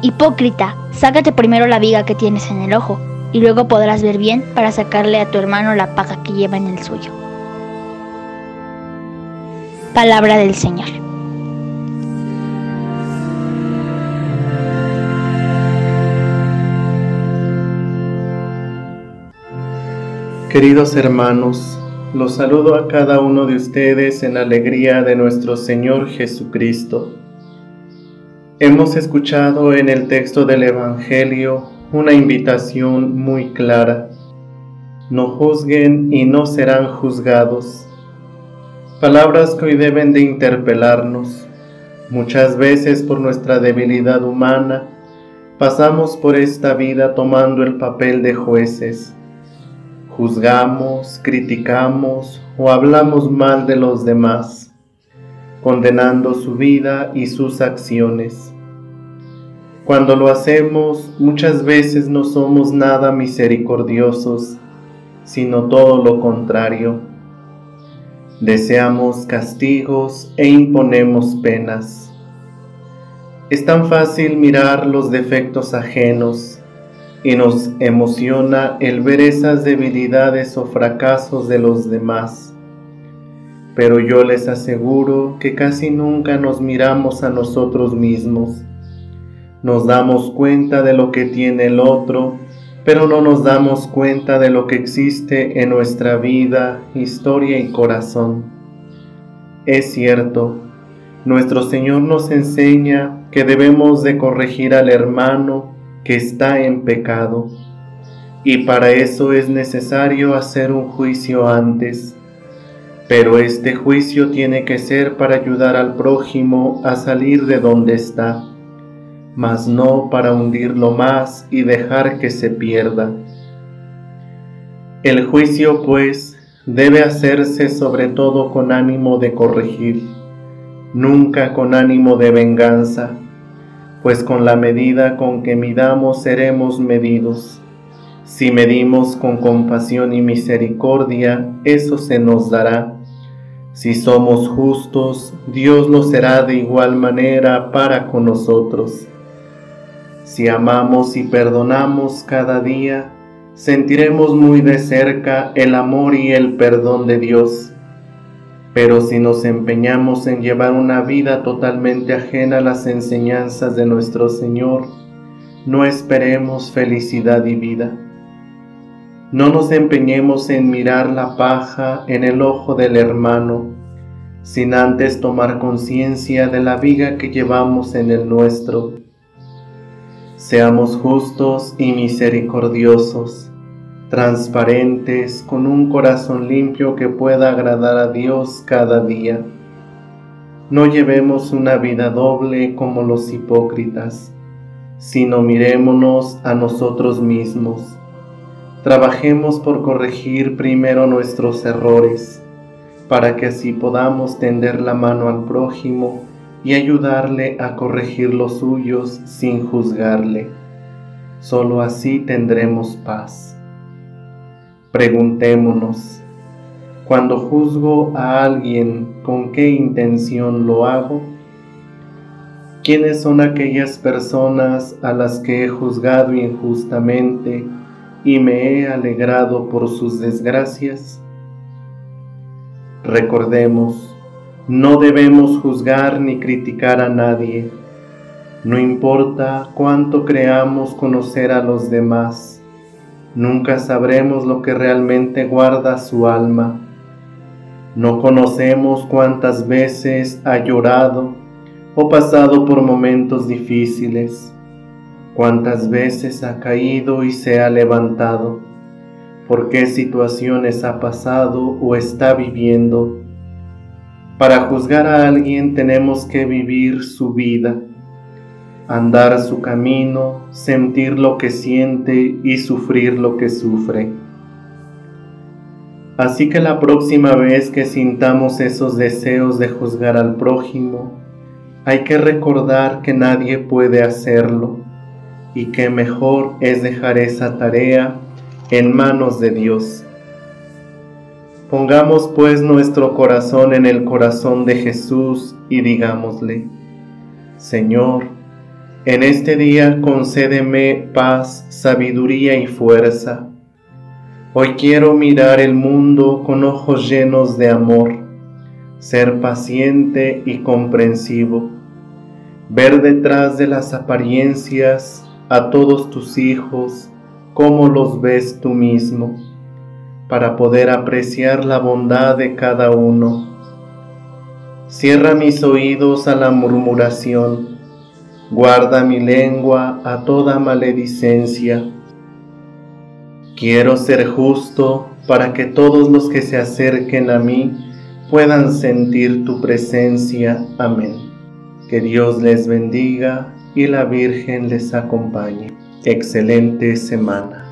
Hipócrita, sácate primero la viga que tienes en el ojo, y luego podrás ver bien para sacarle a tu hermano la paja que lleva en el suyo. Palabra del Señor. Queridos hermanos, los saludo a cada uno de ustedes en la alegría de nuestro Señor Jesucristo. Hemos escuchado en el texto del Evangelio una invitación muy clara. No juzguen y no serán juzgados. Palabras que hoy deben de interpelarnos. Muchas veces por nuestra debilidad humana pasamos por esta vida tomando el papel de jueces. Juzgamos, criticamos o hablamos mal de los demás condenando su vida y sus acciones. Cuando lo hacemos, muchas veces no somos nada misericordiosos, sino todo lo contrario. Deseamos castigos e imponemos penas. Es tan fácil mirar los defectos ajenos y nos emociona el ver esas debilidades o fracasos de los demás pero yo les aseguro que casi nunca nos miramos a nosotros mismos. Nos damos cuenta de lo que tiene el otro, pero no nos damos cuenta de lo que existe en nuestra vida, historia y corazón. Es cierto, nuestro Señor nos enseña que debemos de corregir al hermano que está en pecado, y para eso es necesario hacer un juicio antes pero este juicio tiene que ser para ayudar al prójimo a salir de donde está, mas no para hundirlo más y dejar que se pierda. El juicio, pues, debe hacerse sobre todo con ánimo de corregir, nunca con ánimo de venganza, pues con la medida con que midamos seremos medidos. Si medimos con compasión y misericordia, eso se nos dará si somos justos, Dios lo será de igual manera para con nosotros. Si amamos y perdonamos cada día, sentiremos muy de cerca el amor y el perdón de Dios. Pero si nos empeñamos en llevar una vida totalmente ajena a las enseñanzas de nuestro Señor, no esperemos felicidad y vida. No nos empeñemos en mirar la paja en el ojo del hermano, sin antes tomar conciencia de la viga que llevamos en el nuestro. Seamos justos y misericordiosos, transparentes, con un corazón limpio que pueda agradar a Dios cada día. No llevemos una vida doble como los hipócritas, sino mirémonos a nosotros mismos Trabajemos por corregir primero nuestros errores, para que así podamos tender la mano al prójimo y ayudarle a corregir los suyos sin juzgarle. Solo así tendremos paz. Preguntémonos, cuando juzgo a alguien, ¿con qué intención lo hago? ¿Quiénes son aquellas personas a las que he juzgado injustamente? Y me he alegrado por sus desgracias. Recordemos, no debemos juzgar ni criticar a nadie. No importa cuánto creamos conocer a los demás, nunca sabremos lo que realmente guarda su alma. No conocemos cuántas veces ha llorado o pasado por momentos difíciles cuántas veces ha caído y se ha levantado, por qué situaciones ha pasado o está viviendo. Para juzgar a alguien tenemos que vivir su vida. andar su camino, sentir lo que siente y sufrir lo que sufre. Así que la próxima vez que sintamos esos deseos de juzgar al prójimo, hay que recordar que nadie puede hacerlo y que mejor es dejar esa tarea en manos de Dios. Pongamos pues nuestro corazón en el corazón de Jesús y digámosle, Señor, en este día concédeme paz, sabiduría y fuerza. Hoy quiero mirar el mundo con ojos llenos de amor, ser paciente y comprensivo, ver detrás de las apariencias a todos tus hijos como los ves tú mismo, para poder apreciar la bondad de cada uno. Cierra mis oídos a la murmuración, guarda mi lengua a toda maledicencia. Quiero ser justo para que todos los que se acerquen a mí puedan sentir tu presencia. Amén. Que Dios les bendiga y la Virgen les acompañe. Excelente semana.